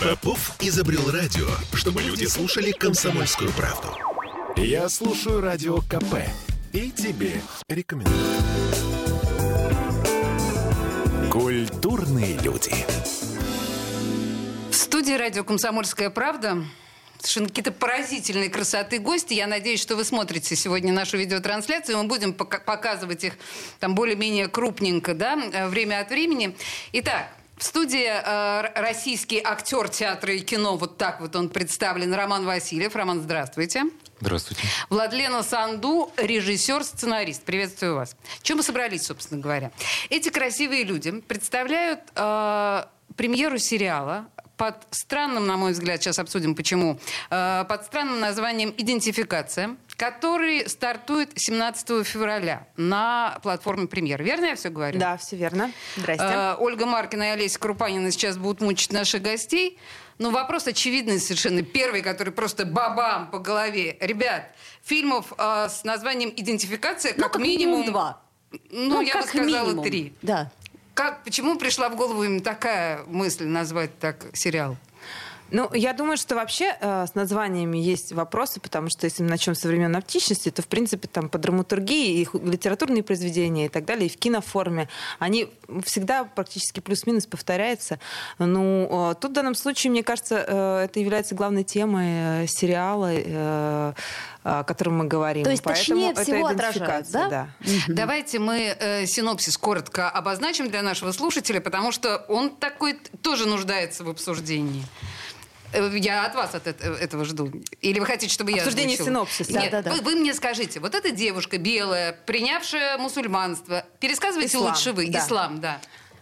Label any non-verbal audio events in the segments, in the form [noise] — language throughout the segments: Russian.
Попов изобрел радио, чтобы люди слушали комсомольскую правду. Я слушаю радио КП и тебе рекомендую. Культурные люди. В студии радио «Комсомольская правда» совершенно какие-то поразительные красоты гости. Я надеюсь, что вы смотрите сегодня нашу видеотрансляцию. Мы будем пока- показывать их там более-менее крупненько, да, э, время от времени. Итак, в студии э, российский актер театра и кино, вот так вот он представлен, Роман Васильев. Роман, здравствуйте. Здравствуйте. Владлена Санду, режиссер, сценарист. Приветствую вас. Чем мы собрались, собственно говоря? Эти красивые люди представляют э, премьеру сериала под странным, на мой взгляд, сейчас обсудим почему, э, под странным названием «Идентификация», который стартует 17 февраля на платформе «Премьер». Верно я все говорю? Да, все верно. Здрасте. Э, Ольга Маркина и Олеся Крупанина сейчас будут мучить наших гостей. Но вопрос очевидный совершенно. Первый, который просто бабам по голове. Ребят, фильмов э, с названием «Идентификация» Ну, как, как минимум два. Ну, я бы как сказала минимум. три. Да. Как, почему пришла в голову именно такая мысль назвать так сериал? Ну, я думаю, что вообще э, с названиями есть вопросы, потому что если мы начнем с современной античности, то, в принципе, там по драматургии и литературные произведения и так далее, и в киноформе, они всегда практически плюс-минус повторяются. Ну, э, тут в данном случае, мне кажется, э, это является главной темой э, сериала, э, о котором мы говорим. То есть точнее Поэтому всего это отражает, идентификация, да? Давайте мы э, синопсис коротко обозначим для нашего слушателя, потому что он такой тоже нуждается в обсуждении. Э, Я от вас от эт- этого жду. Или вы хотите, чтобы я Обсуждение синопсиса. Нет, Да-да-да. Вы, вы мне скажите, вот эта девушка белая, принявшая мусульманство, пересказывайте Ислам, лучше вы. да. Ислам, да.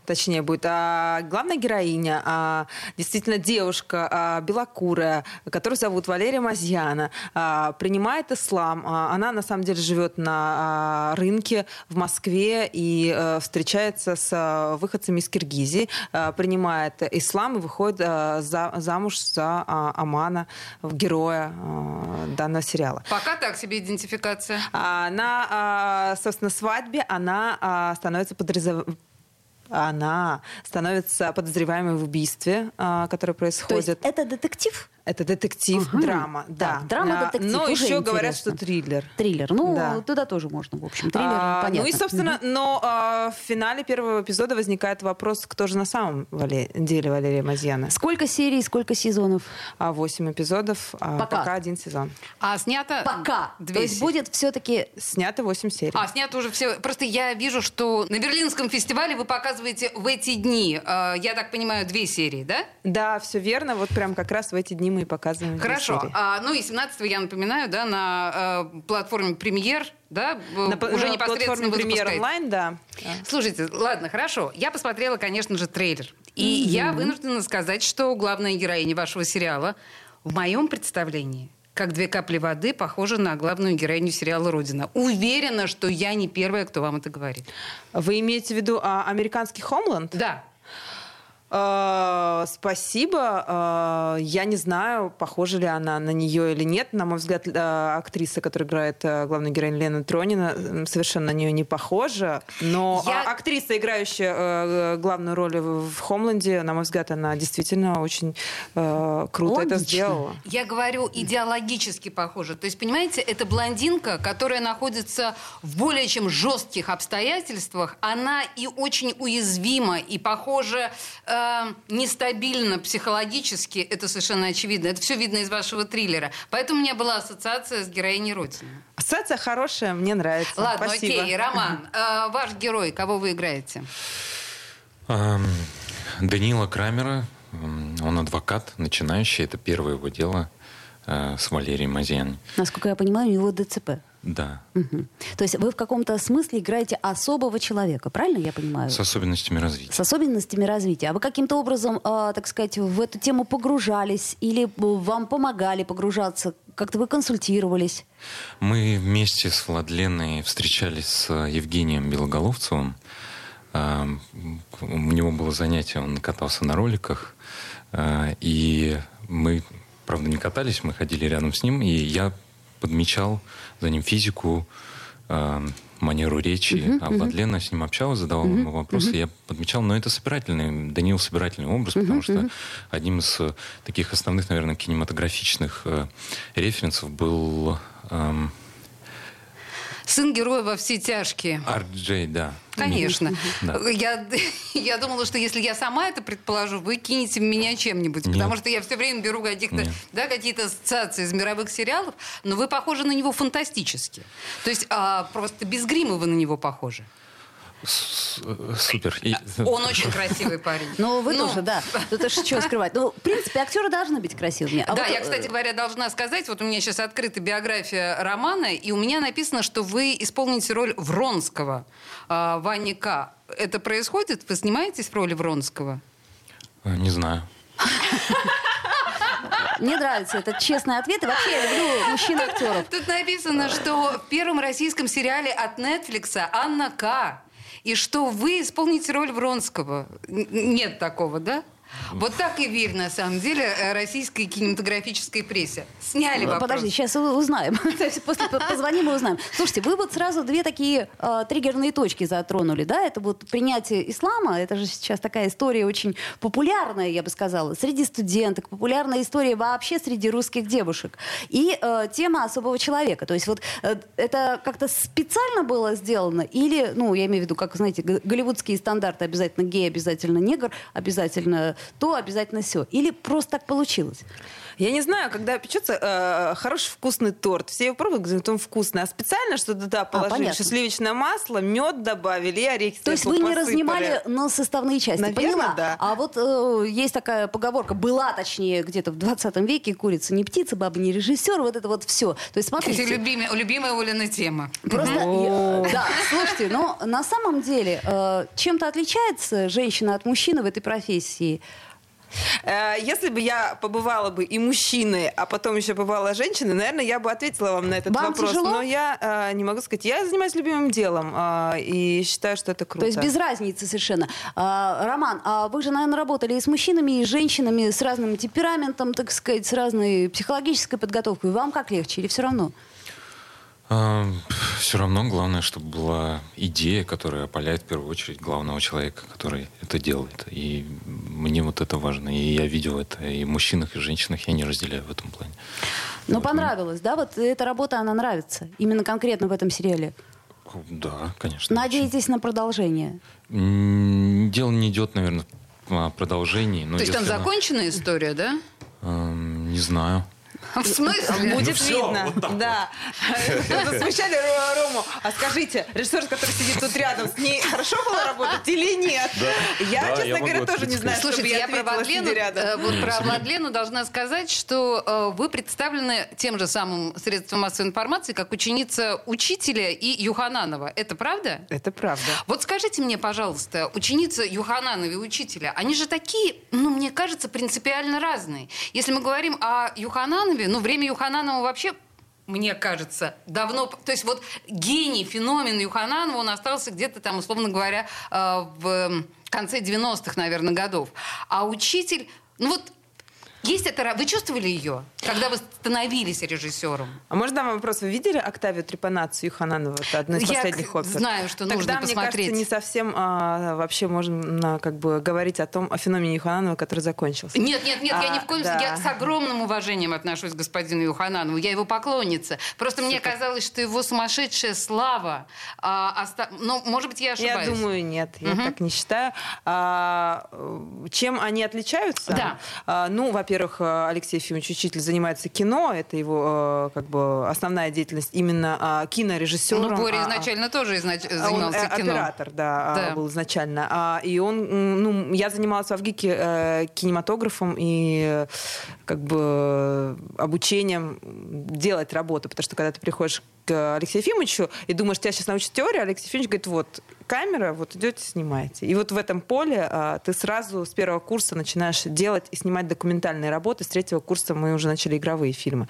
Точнее будет. А главная героиня, а, действительно девушка а, белокурая, которую зовут Валерия Мазьяна, а, принимает ислам. А, она на самом деле живет на а, рынке в Москве и а, встречается с а, выходцами из Киргизии, а, принимает ислам и выходит а, за- замуж за а, Амана, героя а, данного сериала. Пока так себе идентификация. А, На, а, собственно, свадьбе она а, становится подразов- она становится подозреваемой в убийстве, а, которое То есть происходит. это детектив? Это детектив, Ага. драма, да. Так, драма, А, детектив, Но уже еще говорят, интересно. что триллер. Триллер. Ну, Да. туда тоже можно, в общем. Триллер, А, понятно. ну и, собственно, но а, в финале первого эпизода возникает вопрос, кто же на самом деле Валерия Мазьяна. Сколько серий, сколько сезонов? А, Восемь эпизодов, а, Пока. пока один сезон. А снято... Пока. Две То есть серии. будет все-таки... Снято восемь серий. А, снято уже все. Просто я вижу, что на Берлинском фестивале вы показываете в эти дни, э, я так понимаю, две серии, да? Да, все верно. Вот прям как раз в эти дни мы и показываем. Хорошо. А, ну и 17 я напоминаю, да, на э, платформе Премьер, да, э, На, уже на непосредственно премьер онлайн, да. Слушайте, ладно, хорошо. Я посмотрела, конечно же, трейлер. И я вынуждена сказать, что главная героиня вашего сериала в моем представлении как две капли воды, похожа на главную героиню сериала «Родина». Уверена, что я не первая, кто вам это говорит. Вы имеете в виду а, американский Хомланд? Да. Э, Спасибо. Э, Я не знаю, похожа ли она на нее или нет. На мой взгляд, э, актриса, которая играет главную героиню Лена Тронина, совершенно на нее не похожа. Но Я- а, актриса, играющая э, главную роль в Хомленде, на мой взгляд, она действительно очень круто это Логично. сделала. Я говорю идеологически похоже. То есть, понимаете, это блондинка, которая находится в более чем жестких обстоятельствах. Она и очень уязвима, и, похоже, э, нестабильна психологически. Это совершенно очевидно. Это все видно из вашего триллера. Поэтому у меня была ассоциация с героиней Родины. Ассоциация хорошая, мне нравится. Ладно, Спасибо. окей, Роман, э, ваш герой, кого вы играете? Данила Крамера, он адвокат, начинающий, это первое его дело э, с Валерией Мазьян. Насколько я понимаю, у него ДЦП. Да, Мгм. То есть вы в каком-то смысле играете особого человека, правильно я понимаю? с особенностями развития. С особенностями развития. А вы каким-то образом, а, так сказать, в эту тему погружались или э, вам помогали погружаться? Как-то вы консультировались? Мы вместе с Владленой встречались с Евгением Белоголовцевым. М, У него было занятие, он катался на роликах. А, И мы, правда, не катались, мы ходили рядом с ним, и я подмечал за ним физику, э, манеру речи. Uh-huh, а Владлена uh-huh. с ним общалась, задавала uh-huh, ему вопросы. Uh-huh. Я подмечал, но это собирательный, Даниил собирательный образ, uh-huh, потому что uh-huh. одним из э, таких основных, наверное, кинематографичных э, референсов был... Э, Сын героя во все тяжкие. Арджей, да. Конечно. Да. Я, [laughs] я думала, что если я сама это предположу, вы кинете меня чем-нибудь. Нет. Потому что я все время беру каких-то, да, какие-то ассоциации из мировых сериалов, но вы похожи на него фантастически. То есть а, просто без грима вы на него похожи. Супер. [laughs] Он очень красивый парень. Ну, вы ну. тоже, да. [laughs] Уж что скрывать. Ну, в принципе, актеры должны быть красивыми. А да, я, кстати говоря, должна сказать, вот у меня сейчас открыта биография романа, и у меня написано, что вы исполните роль Вронского, э, Вани К. Это происходит? Вы снимаетесь в роли Вронского? Э, не знаю. Мне нравится этот честный ответ. И вообще я люблю мужчин-актеров. Тут написано, что в первом российском сериале от Netflix Анна К и что вы исполните роль Вронского. Нет такого, да? Вот так и верь, на самом деле, э, российской кинематографической прессе. Сняли вопрос. Подожди, сейчас узнаем. [laughs] После позвоним и узнаем. Слушайте, вы вот сразу две такие э, триггерные точки затронули, да? Это вот принятие ислама, это же сейчас такая история очень популярная, я бы сказала, среди студенток, популярная история вообще среди русских девушек. И э, тема особого человека. То есть вот э, это как-то специально было сделано или, ну, я имею в виду, как, знаете, голливудские стандарты, обязательно гей, обязательно негр, обязательно то обязательно все. Или просто так получилось? Я не знаю, когда печется э, хороший вкусный торт, все его пробуют, говорят, он вкусный, а специально что-то туда положили, а, сливочное масло, мед добавили и орехи. То есть вы не разнимали на составные части, Наверное, поняла? да. А вот э, есть такая поговорка, была точнее где-то в 20 веке, курица не птица, баба не режиссер, вот это вот все. То есть смотрите. Это любимая, любимая Олина тема. Просто, я, да, слушайте, но на самом деле э, чем-то отличается женщина от мужчины в этой профессии? Э, если бы я побывала бы и мужчиной, а потом еще побывала женщиной, наверное, я бы ответила вам на этот вам вопрос. Тяжело? Но я э, не могу сказать. Я занимаюсь любимым делом э, и считаю, что это круто. То есть без разницы совершенно. А, Роман, а вы же, наверное, работали и с мужчинами, и с женщинами, с разным темпераментом, так сказать, с разной психологической подготовкой. Вам как легче или все равно? Все равно главное, чтобы была идея, которая опаляет в первую очередь главного человека, который это делает. И мне вот это важно. И я видел это и в мужчинах, и в женщинах. Я не разделяю в этом плане. Но вот. понравилось, да? Вот эта работа, она нравится? Именно конкретно в этом сериале? Да, конечно. Надеетесь очень. на продолжение? Дело не идет, наверное, о продолжении. Но То есть там она... законченная история, да? Эм, не знаю. В смысле? Будет все, видно. Вот да. [laughs] Засмущали Рому. А скажите, режиссер, который сидит тут рядом, с ней хорошо было работать или нет? Да. Я, честно говоря, тоже не знаю, Слушайте, я, я про Владлену, э, вот про Владлену должна сказать, что э, вы представлены тем же самым средством массовой информации, как ученица учителя и Юхананова. Это правда? Это правда. Вот скажите мне, пожалуйста, ученица Юхананова и учителя, они же такие, ну, мне кажется, принципиально разные. Если мы говорим о Юхананове, Юханове, ну, время Юхананова вообще мне кажется, давно... То есть вот гений, феномен Юхананова, он остался где-то там, условно говоря, э, в конце 90-х, наверное, годов. А учитель... Ну вот есть это... Вы чувствовали ее, когда вы становились режиссером? А можно вам вопрос? Вы видели Октавию Трепанацию Юхананова? Это одна из Я последних опер. знаю, что Тогда, нужно мне посмотреть. кажется, не совсем а, вообще можно как бы говорить о том, о феномене Юхананова, который закончился. Нет, нет, нет, а, я ни в коем случае... Да. Я с огромным уважением отношусь к господину Юхананову. Я его поклонница. Просто Супер. мне казалось, что его сумасшедшая слава... А, оста... Ну, может быть, я ошибаюсь. Я думаю, нет. Я угу. так не считаю. А, чем они отличаются? Да. А, ну, во-первых, Алексей Алексей Ефимович Учитель занимается кино, это его э, как бы основная деятельность именно а, кинорежиссером. Ну, Боря а, изначально а, тоже изнач... занимался он, кино. оператор, да, да, был изначально. И он, ну, я занималась в Авгике э, кинематографом и как бы обучением делать работу, потому что когда ты приходишь к Алексею Ефимовичу и думаешь, тебя сейчас научат теорию, Алексей Ефимович говорит, вот, камера, вот идете, снимаете. И вот в этом поле а, ты сразу с первого курса начинаешь делать и снимать документальные работы. С третьего курса мы уже начали игровые фильмы.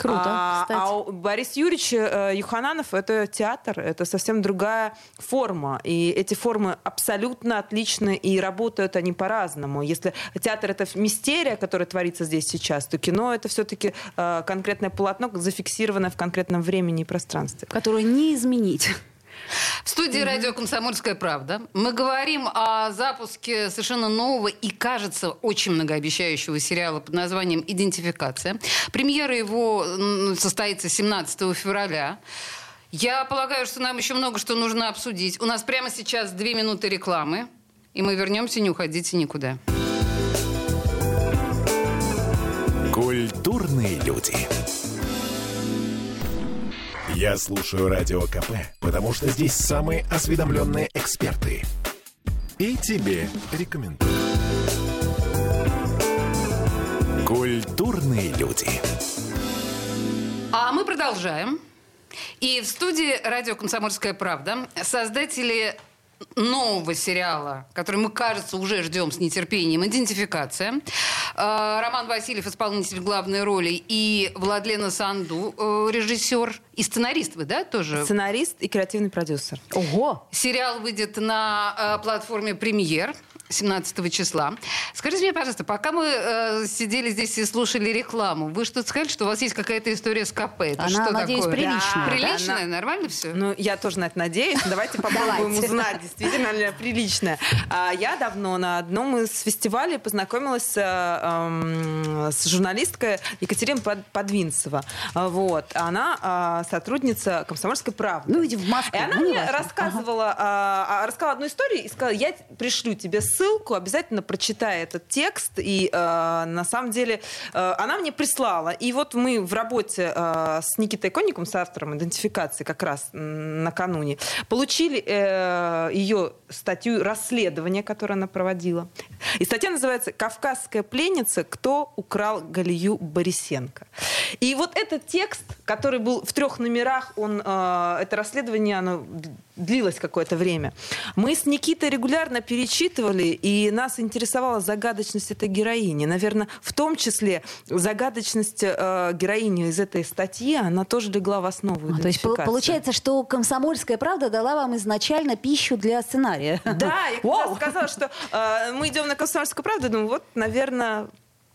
Круто, а, кстати. А Борис Юрьевич э, Юхананов — это театр, это совсем другая форма. И эти формы абсолютно отличны, и работают они по-разному. Если театр — это мистерия, которая творится здесь сейчас, то кино — это все-таки э, конкретное полотно, зафиксированное в конкретном времени и пространстве. Которую не изменить. В студии радио «Комсомольская правда» мы говорим о запуске совершенно нового и, кажется, очень многообещающего сериала под названием «Идентификация». Премьера его состоится 17 февраля. Я полагаю, что нам еще много что нужно обсудить. У нас прямо сейчас две минуты рекламы, и мы вернемся, не уходите никуда. Культурные люди. Я слушаю Радио КП, потому что здесь самые осведомленные эксперты. И тебе рекомендую. Культурные люди. А мы продолжаем. И в студии радио «Комсомольская правда» создатели нового сериала, который мы, кажется, уже ждем с нетерпением, «Идентификация». Э, Роман Васильев, исполнитель главной роли, и Владлена Санду, э, режиссер и сценарист вы, да, тоже? Сценарист и креативный продюсер. Ого! Сериал выйдет на э, платформе «Премьер». 17 числа. Скажите мне, пожалуйста, пока мы э, сидели здесь и слушали рекламу, вы что-то сказали, что у вас есть какая-то история с КП? Это Она, что надеюсь, такое? приличная. Да. Приличная? Да, Нормально все? Ну, я тоже на это надеюсь. Давайте попробуем узнать, действительно ли приличная. А, Я давно на одном из фестивалей познакомилась с, эм, с журналисткой Екатериной Под- Подвинцева. А, Вот. Она а, сотрудница «Комсомольской правды». Ну, видимо, в Москве. И она ну, мне рассказывала, рассказала одну историю и сказала, я пришлю тебе ссылку, обязательно прочитай этот текст. И а, на самом деле а, она мне прислала. И вот мы в работе а, с Никитой Конником, с автором идентификации как раз накануне, получили э, ее статью расследования, которое она проводила. И статья называется «Кавказская пленница. Кто украл Галию Борисенко?». И вот этот текст, который был в трех номерах, он, э, это расследование, оно длилось какое-то время. Мы с Никитой регулярно перечитывали, и нас интересовала загадочность этой героини. Наверное, в том числе загадочность э, героини из этой статьи, она тоже легла в основу А, то есть получается, что «Комсомольская правда» дала вам изначально пищу для сценария. Да, я раз сказала, что э, мы идем на комсомольскую правду, думаю, вот, наверное,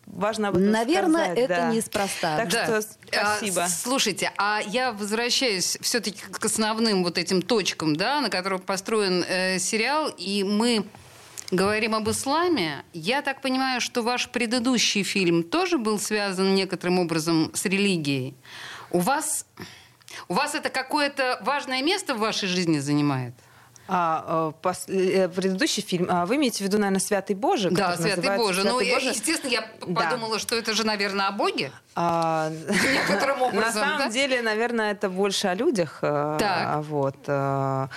важно об этом Наверное, сказать, это да. неспроста. Так Да. что спасибо. А, слушайте, а я возвращаюсь все-таки к основным вот этим точкам, да, на которых построен э, сериал, и мы говорим об исламе. Я так понимаю, что ваш предыдущий фильм тоже был связан некоторым образом с религией. У вас, у вас это какое-то важное место в вашей жизни занимает? А, э, пос- э, предыдущий фильм, а, вы имеете в виду, наверное, «Святый Божий»? Да, Святый называется Боже. Ну, «Святый я- Божий». естественно, я Да. подумала, что это же, наверное, о Боге. А, [laughs] Некоторым [laughs] образом, На самом да? деле, наверное, это больше о людях. э, Так. Вот. э,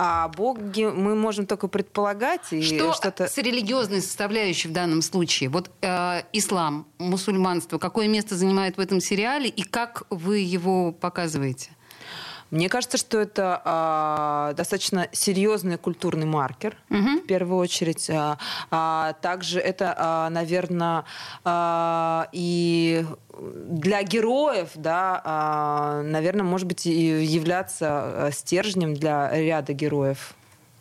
А Боге мы можем только предполагать. И Что что-то... с религиозной составляющей в данном случае? Вот э, ислам, мусульманство, какое место занимает в этом сериале и как вы его показываете? Мне кажется, что это а, достаточно серьезный культурный маркер, Мгм. в первую очередь. А, а также это, наверное, и для героев, да, наверное, может быть, и являться а, стержнем для ряда героев.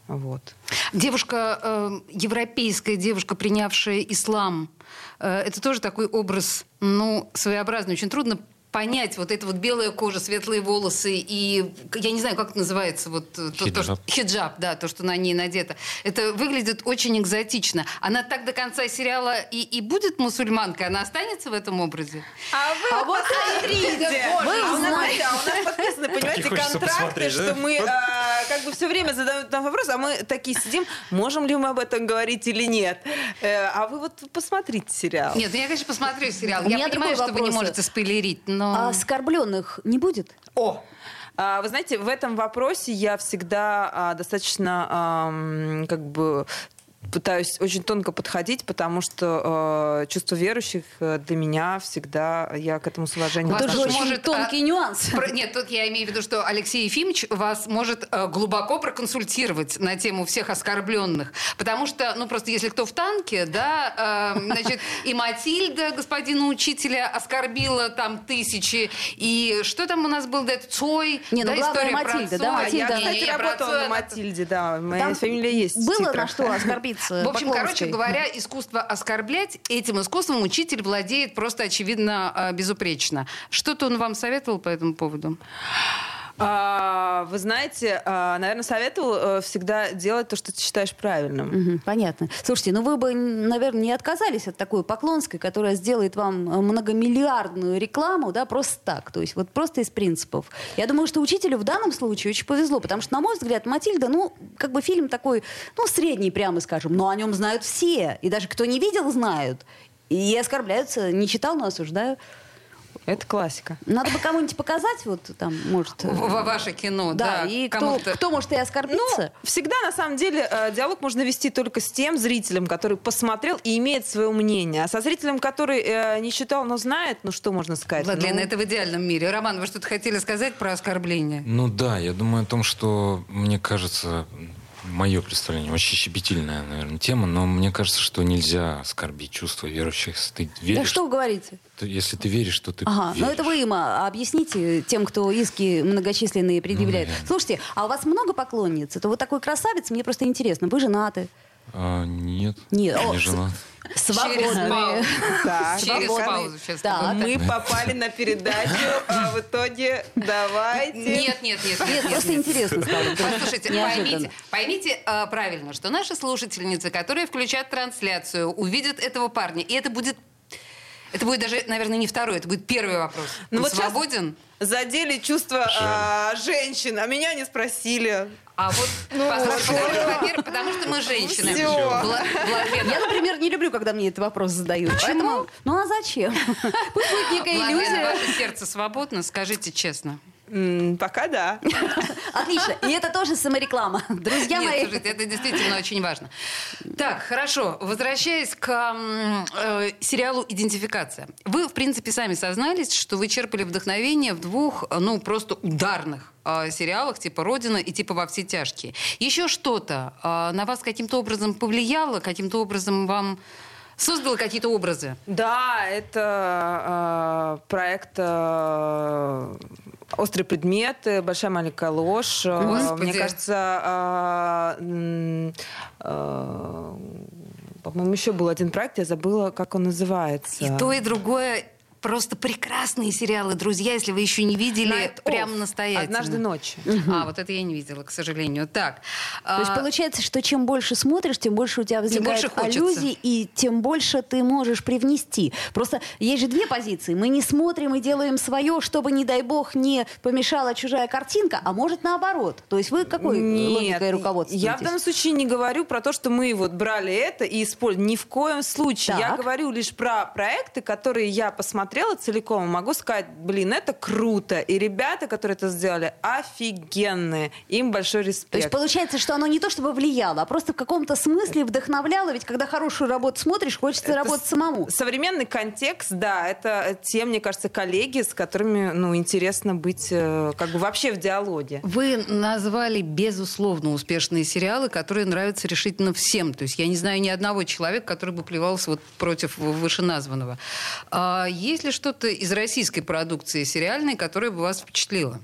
Вот. Девушка, э, европейская девушка, принявшая ислам, э, это тоже такой образ, ну, своеобразный. Очень трудно понять вот это вот белая кожа, светлые волосы и я не знаю, как это называется, вот э, то, то, что- Хиджаб. хиджаб, да, то, что на ней надето. Это выглядит очень экзотично. Она так до конца сериала и, и будет мусульманкой, она останется в этом образе? А вы вот посмотрите! Вы А у нас, а у нас подписаны, понимаете, контракты, да? что мы а, как бы все время задают нам вопрос, а мы такие сидим, можем ли мы об этом говорить или нет. Э, А вы вот посмотрите сериал. Нет, ну я, конечно, посмотрю сериал. У Я понимаю, что вы не можете спойлерить, но... А оскорбленных не будет? О! А, Вы знаете, в этом вопросе я всегда а, достаточно как бы пытаюсь очень тонко подходить, потому что э, чувство верующих э, для меня всегда я к этому с уважением Это же очень может, тонкий а, нюанс. Про- Нет, тут я имею в виду, что Алексей Ефимович вас может э, глубоко проконсультировать на тему всех оскорбленных. Потому что, ну, просто если кто в танке, да, э, значит, и Матильда, господина учителя, оскорбила там тысячи, и что там у нас был, да, это Цой, Не, ну, да, главное история про Матильда, да, Цоя. А Матильда. я, кстати, про работала на Матильде, да. Моя Там фамилия есть. Было на что оскорбить оскорбиться. В общем, короче говоря, искусство оскорблять, этим искусством учитель владеет просто, очевидно, э, безупречно. Что-то он вам советовал по этому поводу? А, вы знаете, а, наверное, советовал э, всегда делать то, что ты считаешь правильным. Мгм, понятно. Слушайте, ну вы бы, наверное, не отказались от такой Поклонской, которая сделает вам э, многомиллиардную рекламу, да, просто так, то есть вот просто из принципов. Я думаю, что учителю в данном случае очень повезло, потому что, на мой взгляд, Матильда, ну, как бы фильм такой, ну, средний, прямо скажем, но о нем знают все, и даже кто не видел, знают. И оскорбляются, не читал, но осуждаю. Это классика. Надо бы кому-нибудь показать, вот там, может... В- ваше кино, да, да. и кто, кому-то. кто может и оскорбиться? Ну, всегда, на самом деле, э, диалог можно вести только с тем зрителем, который посмотрел и имеет свое мнение. А со зрителем, который э, не читал, но знает, ну что можно сказать? Владлен, Ну, это в идеальном мире. Роман, вы что-то хотели сказать про оскорбление? Ну да, я думаю о том, что, мне кажется, мое представление, очень щепетильная, наверное, тема, но мне кажется, что нельзя оскорбить чувства верующих. Если ты Да веришь, что вы говорите? то- если ты веришь, что ты Ага, ну веришь. это вы им а, объясните, тем, кто иски многочисленные предъявляет. Ну, наверное. Слушайте, а у вас много поклонниц? Это вот такой красавец, мне просто интересно. Вы женаты? А, нет, Нет, я о, не женат. Свободные. Через свободный. паузу сейчас. Так. Мы попали на передачу, а в итоге давайте. Нет, нет, нет, нет, Нет, нет, просто нет. интересно стало. Послушайте, поймите, поймите а, правильно, что наши слушательницы, которые включат трансляцию, увидят этого парня, и это будет, это будет даже, наверное, не второй, это будет первый вопрос. Ну Он вот свободен? Задели чувства а, женщин, а меня не спросили. А вот, что, во-первых, потому что мы женщины. Владлена, Я, например, не люблю, когда мне этот вопрос задают. Поэтому, ну а зачем? [laughs] Пусть будет некая иллюзия. ваше сердце свободно, скажите честно. Пока да. [laughs] Отлично. И это тоже самореклама. Друзья Нет, мои. слушайте, это действительно очень важно. Так, хорошо. Возвращаясь к э, сериалу «Идентификация». Вы, в принципе, сами сознались, что вы черпали вдохновение в двух, ну, просто ударных э, сериалах типа «Родина» и типа «Во все тяжкие». Еще что-то э, на вас каким-то образом повлияло, каким-то образом вам создало какие-то образы? Да, это э, проект э, «Острые предметы», «Большая маленькая ложь». Э, Господи. Мне кажется, э, м, э, по-моему, еще был один проект, я забыла, как он называется. И то, и другое просто прекрасные сериалы, друзья, если вы еще не видели, Night прям Of. настоятельно. Однажды ночью. А, вот это я не видела, к сожалению. Так. То есть а, получается, что чем больше смотришь, тем больше у тебя возникает больше хочется. аллюзий, и тем больше ты можешь привнести. Просто есть же две позиции. Мы не смотрим и делаем свое, чтобы, не дай бог, не помешала чужая картинка, а может наоборот. То есть вы какой логикой руководствуетесь? я в данном случае не говорю про то, что мы вот брали это и использовали. Ни в коем случае. Я Так. говорю лишь про проекты, которые я посмотрела целиком. Могу сказать, блин, это круто. И ребята, которые это сделали, офигенные. Им большой То есть респект. получается, что оно не то чтобы влияло, а просто в каком-то смысле вдохновляло. Ведь когда хорошую работу смотришь, хочется Это работать самому. Современный контекст, да, это те, мне кажется, коллеги, с которыми, ну, интересно быть, э, как бы вообще в диалоге. Вы назвали, безусловно, успешные сериалы, которые нравятся решительно всем. То есть я не знаю ни одного человека, который бы плевался вот против вышеназванного. А есть ли что-то из российской продукции сериальной, которое бы вас впечатлило?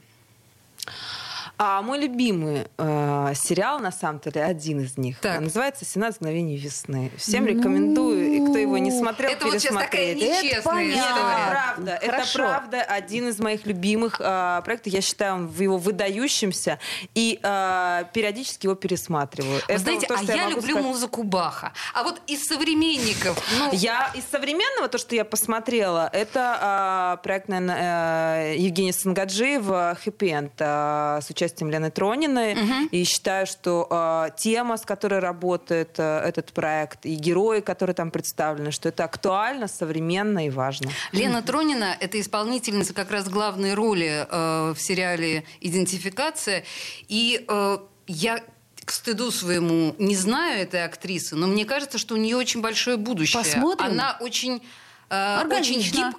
А мой любимый э, сериал, на самом деле, один из них, Так. называется «17 мгновений весны». Всем рекомендую, и кто его не смотрел, Это вот сейчас такая нечестная. Нет, это история. правда. Это Хорошо. правда один из моих любимых э, проектов. Я считаю, его выдающимся. И э, периодически его пересматриваю. Вы Это знаете, то, а я могу люблю сказать. музыку Баха. А вот из современников, [laughs] ну, Я из современного, то, что я посмотрела, это а, проект, наверное, э, Евгения Сангаджиева «Хэппи Энд» а, с участием Лены Трониной. И считаю, что а, тема, с которой работает а, этот проект, и герои, которые там представлены, что это актуально, современно и важно. Лена Тронина – это исполнительница как раз главной роли э, в сериале «Идентификация». И э, я к стыду своему не знаю этой актрисы, но мне кажется, что у нее очень большое будущее. Посмотрим. Она очень, э, очень Органично.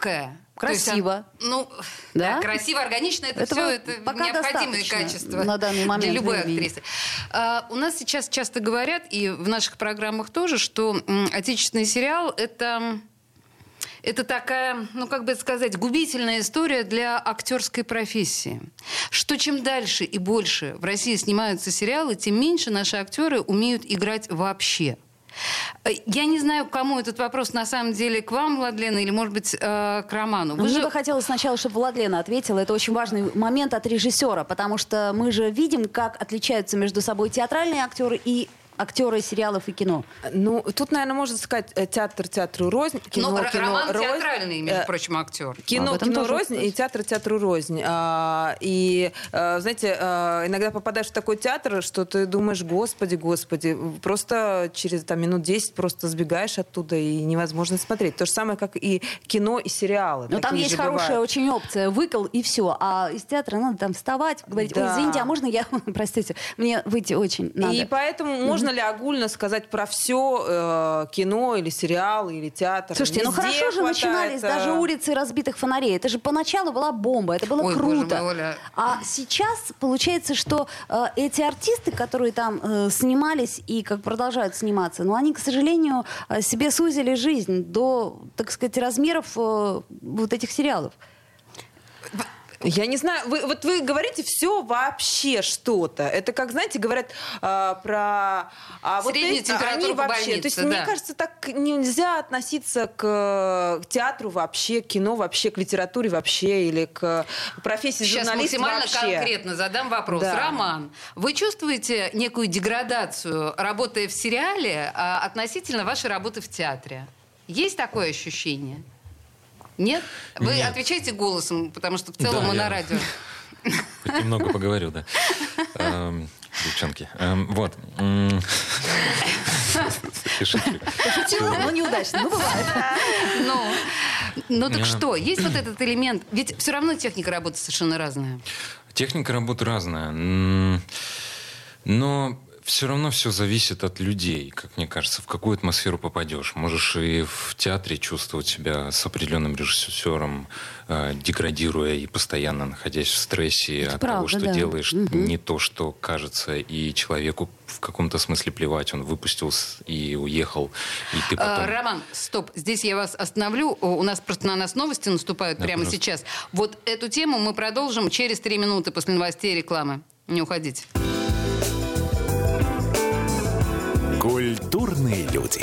То есть Красиво. она- ну, Да? да? красиво, органично, это Этого все это пока необходимые качества на данный момент для любой времени. актрисы. А, у нас сейчас часто говорят, и в наших программах тоже, что м, отечественный сериал – это это такая, ну как бы это сказать, губительная история для актерской профессии. Что чем дальше и больше в России снимаются сериалы, тем меньше наши актеры умеют играть вообще. Э, я не знаю, кому этот вопрос на самом деле к вам, Владлена, или, может быть, э, к Роману. Вы Мне же... бы хотелось сначала, чтобы Владлена ответила. Это очень важный момент от режиссера, потому что мы же видим, как отличаются между собой театральные актеры и актеры сериалов и кино? Ну, тут, наверное, можно сказать э, театр театру рознь, кино, Но кино Роман рознь. театральный, между э, прочим, актер. Кино, а кино рознь и театр театру рознь. А, и, а, знаете, а, иногда попадаешь в такой театр, что ты думаешь, господи, господи, просто через там, минут 10 просто сбегаешь оттуда и невозможно смотреть. То же самое, как и кино, и сериалы. Но там есть хорошая бывают. очень опция, выкол и все. А из театра надо там вставать, говорить, да. извините, а можно я, [laughs] простите, мне выйти очень надо. И поэтому можно можно ли огульно сказать про все э, кино или сериал или театр? Слушайте, ну Везде ну хорошо же хватает... начинались э, даже улицы разбитых фонарей. Это же поначалу была бомба, это было Ой, круто. Мой, Оля. А сейчас получается, что э, эти артисты, которые там э, снимались и как продолжают сниматься, ну они, к сожалению, э, себе сузили жизнь до, так сказать, размеров э, вот этих сериалов. Я не знаю, вы, вот вы говорите все вообще что-то. Это как, знаете, говорят э, про... А вот эти, они вообще, больнице, То есть, да. мне кажется, так нельзя относиться к, к театру вообще, к кино вообще, к литературе вообще или к профессии Сейчас журналиста максимально вообще. конкретно задам вопрос. Да. Роман, вы чувствуете некую деградацию, работая в сериале, а, относительно вашей работы в театре? Есть такое ощущение? Нет? Вы Нет. отвечаете голосом, потому что в целом да, мы я... на радио. [laughs] Немного поговорю, да. Эм, девчонки. Эм, вот. Пошутила, но неудачно. Ну, бывает. Ну, ну так что, есть вот этот элемент? Ведь все равно техника работы совершенно разная. Техника работы разная. Но все равно все зависит от людей, как мне кажется, в какую атмосферу попадешь. Можешь и в театре чувствовать себя с определенным режиссером, э, деградируя и постоянно находясь в стрессе Это от правда, того, что да. делаешь угу. не то, что кажется, и человеку в каком-то смысле плевать. Он выпустил и уехал, и ты а, потом... А, Роман, стоп, здесь я вас остановлю. У нас просто на нас новости наступают да, прямо пожалуйста. сейчас. Вот эту тему мы продолжим через три минуты после новостей и рекламы. Не уходите. Культурные люди.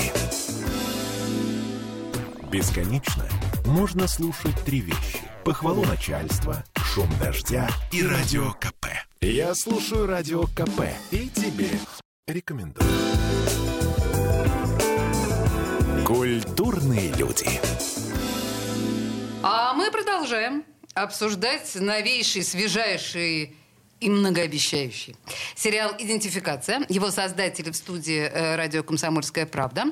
Бесконечно можно слушать три вещи. Похвалу начальства, шум дождя и радио КП. Я слушаю радио КП и тебе рекомендую. Культурные люди. А мы продолжаем обсуждать новейший, свежайший и многообещающий. Сериал «Идентификация». Его создатели в студии э, радио «Комсомольская правда».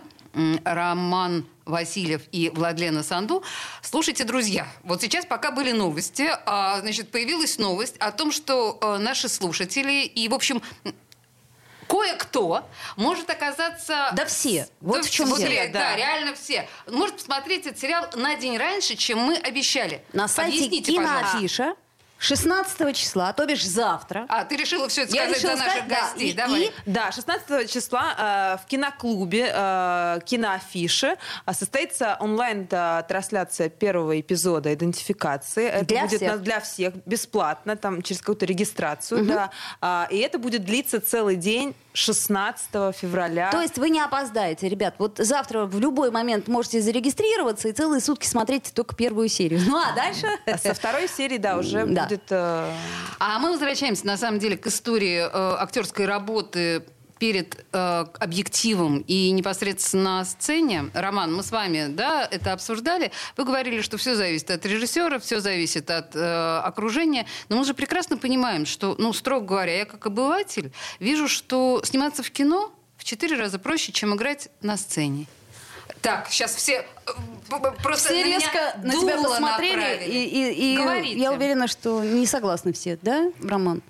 Роман Васильев и Владлена Санду. Слушайте, друзья, вот сейчас пока были новости, а, значит, появилась новость о том, что э, наши слушатели и, в общем, кое-кто может оказаться... Да все. Вот да в чем дело. Да. да, реально все. Может посмотреть этот сериал на день раньше, чем мы обещали. На сайте Объясните, киноафиша. Пожалуйста. 16 числа, то бишь завтра. А, ты решила все это сказать за наших сказать, гостей. Да, Давай. И, да, 16 числа э, в киноклубе э, киноафиши э, состоится онлайн-трансляция первого эпизода идентификации. Это для будет всех. Для всех бесплатно, там через какую-то регистрацию. Угу. Да, э, и это будет длиться целый день 16 февраля. То есть вы не опоздаете, ребят. Вот завтра в любой момент можете зарегистрироваться и целые сутки смотреть только первую серию. Ну а дальше? Со второй серии, да, уже да. Будет... Э... А мы возвращаемся, на самом деле, к истории э, актерской работы перед э, объективом и непосредственно на сцене, Роман, мы с вами да, это обсуждали, вы говорили, что все зависит от режиссера, все зависит от э, окружения, но мы же прекрасно понимаем, что, ну, строго говоря, я как обыватель вижу, что сниматься в кино в четыре раза проще, чем играть на сцене. Так, сейчас все э, просто все резко на тебя посмотрели и, и, и я уверена, что не согласны все, да, Роман?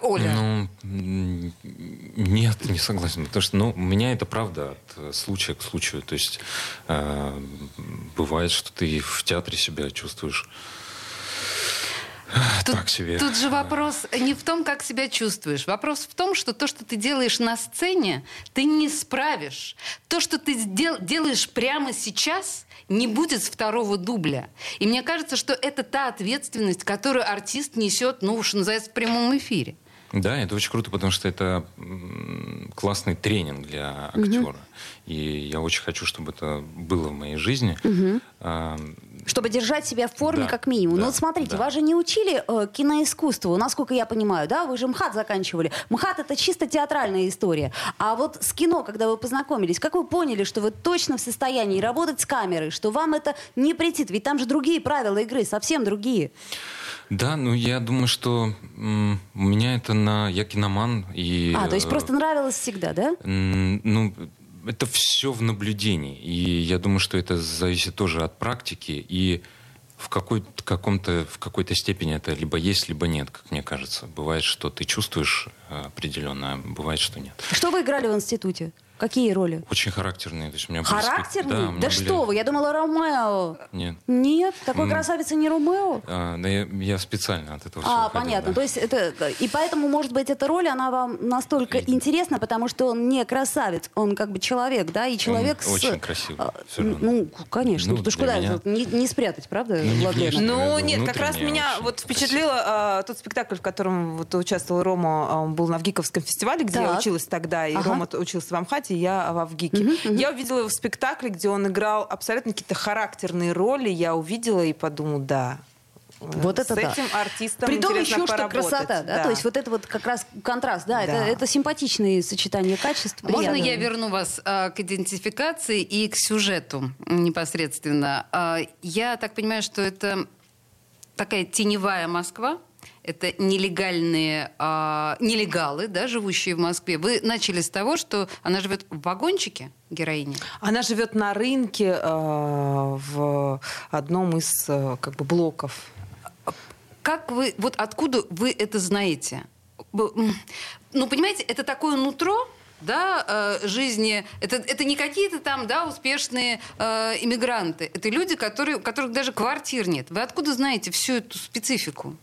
Оля. Ну, нет, не согласен. Потому что, ну, у меня это правда от случая к случаю. То есть э, бывает, что ты в театре себя чувствуешь Тут, так себе. Тут же вопрос не в том, как себя чувствуешь. Вопрос в том, что то, что ты делаешь на сцене, ты не справишь. То, что ты дел, делаешь прямо сейчас, не будет второго дубля. И мне кажется, что это та ответственность, которую артист несет, ну, что называется, в прямом эфире. Да, это очень круто, потому что это классный тренинг для актера. Угу. И я очень хочу, чтобы это было в моей жизни. Угу. Чтобы держать себя в форме, да, как минимум. Да, ну вот смотрите, да. вас же не учили э, киноискусству, насколько я понимаю, да? Вы же МХАТ заканчивали. МХАТ это чисто театральная история. А вот с кино, когда вы познакомились, как вы поняли, что вы точно в состоянии работать с камерой, что вам это не претит? Ведь там же другие правила игры, совсем другие. Да, ну я думаю, что м, у меня это на... Я киноман и... А, то есть просто нравилось всегда, да? Ну, это все в наблюдении. И я думаю, что это зависит тоже от практики. И в, какой каком-то, в какой-то степени это либо есть, либо нет, как мне кажется. Бывает, что ты чувствуешь э, определенно, а бывает, что нет. Что вы играли в институте? Какие роли? Очень характерные. То есть у меня характерные? Были... Да, да были... что вы, я думала Ромео. Нет. Нет? Такой mm. красавица не Ромео? А, да я, я специально от этого А, понятно. Да. То есть это... И поэтому, может быть, эта роль, она вам настолько и... интересна, потому что он не красавец, он как бы человек, да, и человек он с... Очень красивый. Все ну, конечно. Ну, Потому куда меня... не, не спрятать, правда? Ну, не внешне, ну нет, как раз меня вот впечатлило а, тот спектакль, в котором вот участвовал Рома, он был на Вгиковском фестивале, где так. я училась тогда, и ага. Рома учился в Амхате, я в Вгике. Угу, угу. Я увидела его в спектакле, где он играл абсолютно какие-то характерные роли. Я увидела и подумала, да, вот это с да. этим артистом Притом еще что поработать. красота, да? да? То есть вот это вот как раз контраст, да, да. Это, это симпатичные сочетания качеств. Можно приятно. я верну вас а, к идентификации и к сюжету непосредственно? А, я так понимаю, что это такая теневая Москва, это нелегальные, э, нелегалы, да, живущие в Москве. Вы начали с того, что она живет в вагончике, героиня? Она живет на рынке э, в одном из э, как бы блоков. Как вы, вот откуда вы это знаете? Ну, понимаете, это такое нутро, да, э, жизни. Это, это не какие-то там, да, успешные э, иммигранты. Это люди, которые, у которых даже квартир нет. Вы откуда знаете всю эту специфику?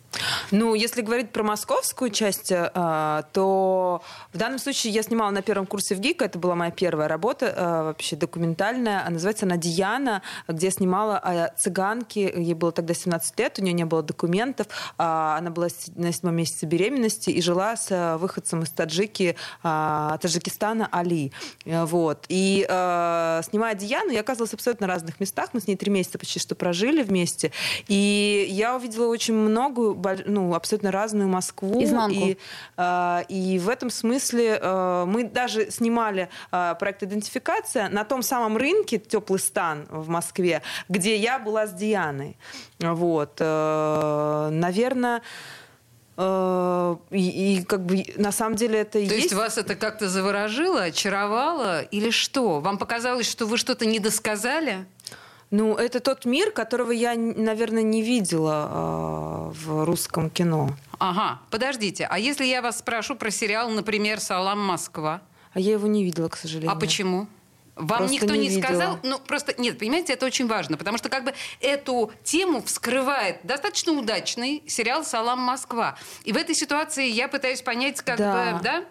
Ну, если говорить про московскую часть, э, то в данном случае я снимала на первом курсе в ГИК. Это была моя первая работа, э, вообще документальная. Называется она «Диана», где я снимала о цыганке. Ей было тогда 17 лет, у нее не было документов. А, она была на седьмом месяце беременности и жила с выходцем из Таджики, Таджикистана Али. Вот. И э, снимая Диану, я оказалась абсолютно разных местах. Мы с ней три месяца почти что прожили вместе. И я увидела очень многую ну, абсолютно разную Москву. Изнанку. И, э, и в этом смысле э, мы даже снимали э, проект «Идентификация» на том самом рынке «Теплый стан» в Москве, где я была с Дианой. Вот. Э, наверное, и, и как бы на самом деле это То есть... есть вас это как-то заворожило, очаровало или что? Вам показалось, что вы что-то недосказали? Ну, это тот мир, которого я, наверное, не видела э, в русском кино. Ага, подождите. А если я вас спрошу про сериал, например, «Салам Москва»? А я его не видела, к сожалению. А почему? Вам Просто никто не не, видела. сказал? Ну, просто, нет, понимаете, это очень важно, потому что как бы эту тему вскрывает достаточно удачный сериал «Салам Москва». И в этой ситуации я пытаюсь понять, как Да. бы, да?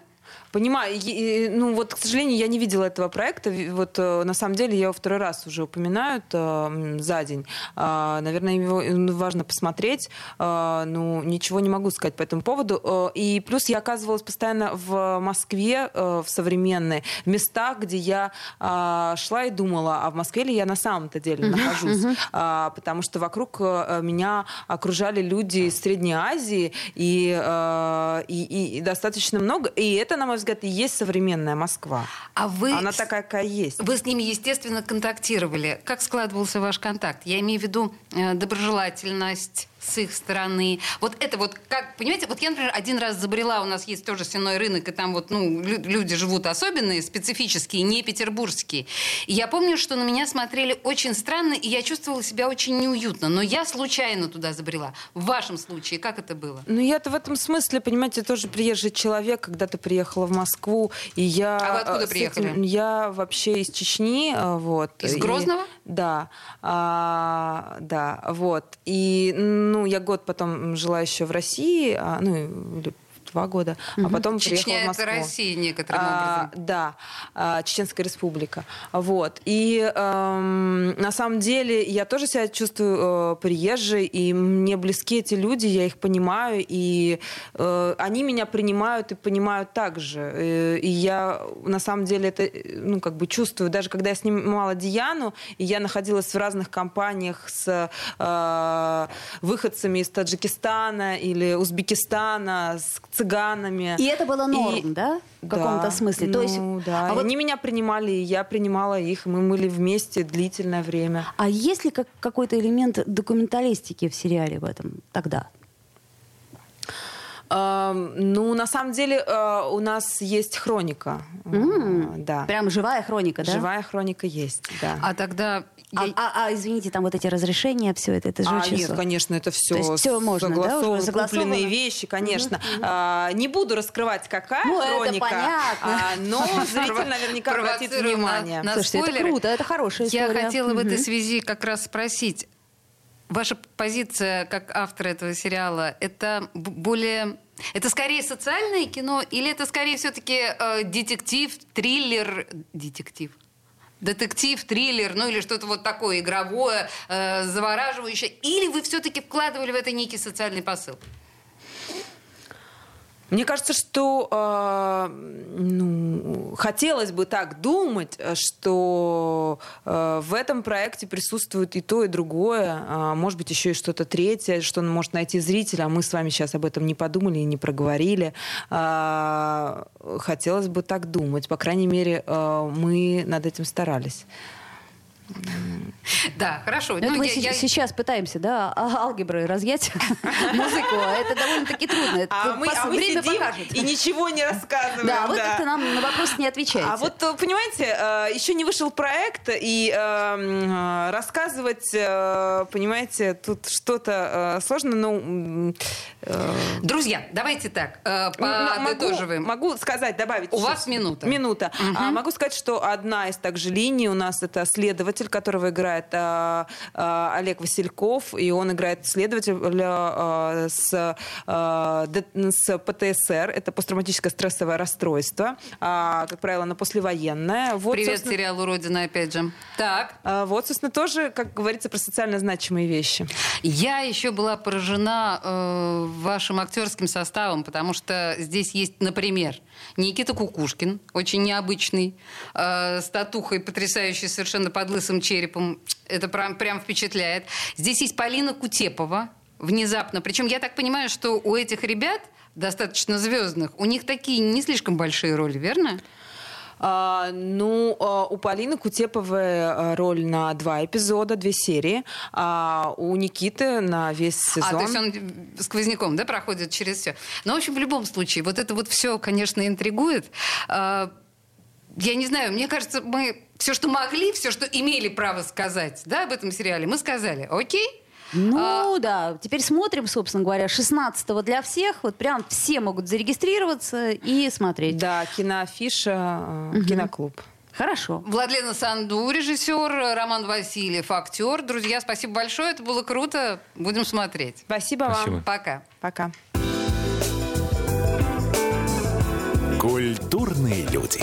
Понимаю. И, Ну вот, к сожалению, я не видела этого проекта. Вот э, на самом деле я его второй раз уже упоминают э, за день. А, наверное, его ну, важно посмотреть. А, ну, ничего не могу сказать по этому поводу. Э, И плюс я оказывалась постоянно в Москве, э, в современной, в местах, где я шла и думала, а в Москве ли я на самом-то деле нахожусь. Потому что вокруг э, меня окружали люди из Средней Азии, и, э, и, и достаточно много. И это, на мой взгляд, и есть современная Москва. А вы... Она такая, какая есть. Вы с ними, естественно, контактировали. Как складывался ваш контакт? Я имею в виду э, доброжелательность с их стороны. Вот это вот, как, понимаете, вот я, например, один раз забрела, у нас есть тоже сеной рынок, и там вот, ну, лю- люди живут особенные, специфические, не петербургские. И я помню, что на меня смотрели очень странно, и я чувствовала себя очень неуютно. Но я случайно туда забрела. В вашем случае, как это было? Ну, я-то в этом смысле, понимаете, тоже приезжий человек, когда ты приехала в Москву, и я... А вы откуда э, приехали? этим- я вообще из Чечни, э, вот. Из И- Грозного? Да, а, да, вот. И, ну, я год потом жила еще в России, а, ну, два года, а потом Чечня приехала в Москву. это Россия некоторым А, образом. да, а, Чеченская республика. Вот. И эм, на самом деле я тоже себя чувствую э, приезжей, и мне близки эти люди, я их понимаю, и э, они меня принимают и понимают так же. Э, И я на самом деле это э, ну, как бы чувствую, даже когда я снимала Диану, и я находилась в разных компаниях с э, выходцами из Таджикистана или Узбекистана, с цыганами. И это было норм, И- да? В каком-то смысле. То есть, ну да. а вот Они меня принимали, и я принимала их. и Мы были вместе длительное время. А есть ли как, какой-то элемент документалистики в сериале в этом тогда? Эм, ну, на самом деле, э, у нас есть хроника. Э, Да. Прям живая хроника, да? Живая хроника есть, да. А тогда... А, я- а- а, извините, там вот эти разрешения, все это, это же А, очень нет, конечно, это все, То есть всё можно, да, уже согласовано, согласовано? купленные вещи, конечно. А, не буду раскрывать, какая Ну, это хроника, понятно. а, но [laughs] зритель наверняка обратит Провоцируем на- внимание. на Слушайте, это круто, это хорошая Я история. хотела в этой связи как раз спросить. Ваша позиция как автора этого сериала, это более... Это скорее социальное кино или это скорее все-таки детектив, триллер... Детектив? Детектив, триллер, ну или что-то вот такое игровое, э, завораживающее. Или вы все-таки вкладывали в это некий социальный посыл? Мне кажется, что э, ну, хотелось бы так думать, э, что э, в этом проекте присутствует и то, и другое, а, может быть, еще и что-то третье, что он может найти зритель, а мы с вами сейчас об этом не подумали и не проговорили. А, хотелось бы так думать. По крайней мере, э, мы над этим старались. Да, хорошо. Ну, Ну, мы я- се- я- сейчас пытаемся, да, а- алгеброй разъять [laughs] музыку, а это довольно-таки трудно. А мы, а мы время сидим покажет. и ничего не рассказываем. Да, вы как-то нам на вопросы не отвечаете. А вот, э, понимаете, э, еще не вышел проект, и э, м, э, рассказывать, понимаете, тут что-то сложно, но... Друзья, давайте так, подытоживаем. могу сказать, добавить. У вас минута. Минута. Могу сказать, что одна из также линий у нас это следователь, которого играет а, а, Олег Васильков, и он играет следователя а, с, д- с ПТСР, это посттравматическое стрессовое расстройство, а, как правило, на послевоенное. Вот, Привет сериалу «Родина» опять же. Так, а, вот, собственно, тоже, как говорится, про социально значимые вещи. я еще была поражена э, вашим актерским составом, потому что здесь есть, например, Никита Кукушкин, очень необычный, э, с татухой, потрясающий совершенно под лысым черепом. Это прям, прям впечатляет. Здесь есть Полина Кутепова, внезапно. Причем я так понимаю, что у этих ребят достаточно звездных, у них такие не слишком большие роли, верно? А, ну, а, у Полины Кутеповой а, роль на два эпизода, две серии, а у Никиты на весь сезон. А, то есть он сквозняком, да, проходит через все. Ну, в общем, в любом случае, вот это вот все, конечно, интригует. Я не знаю, мне кажется, мы все, что могли, все, что имели право сказать, да, об этом сериале, мы сказали. Окей? Ну да, теперь смотрим, собственно говоря, 16-го для всех. Вот прям все могут зарегистрироваться и смотреть. Да, киноафиша, а, киноклуб. Хорошо. Владлена Санду, режиссер, Роман Васильев, актер. Друзья, спасибо большое, это было круто. Будем смотреть. Спасибо, Спасибо. вам. Пока. Пока. Культурные люди.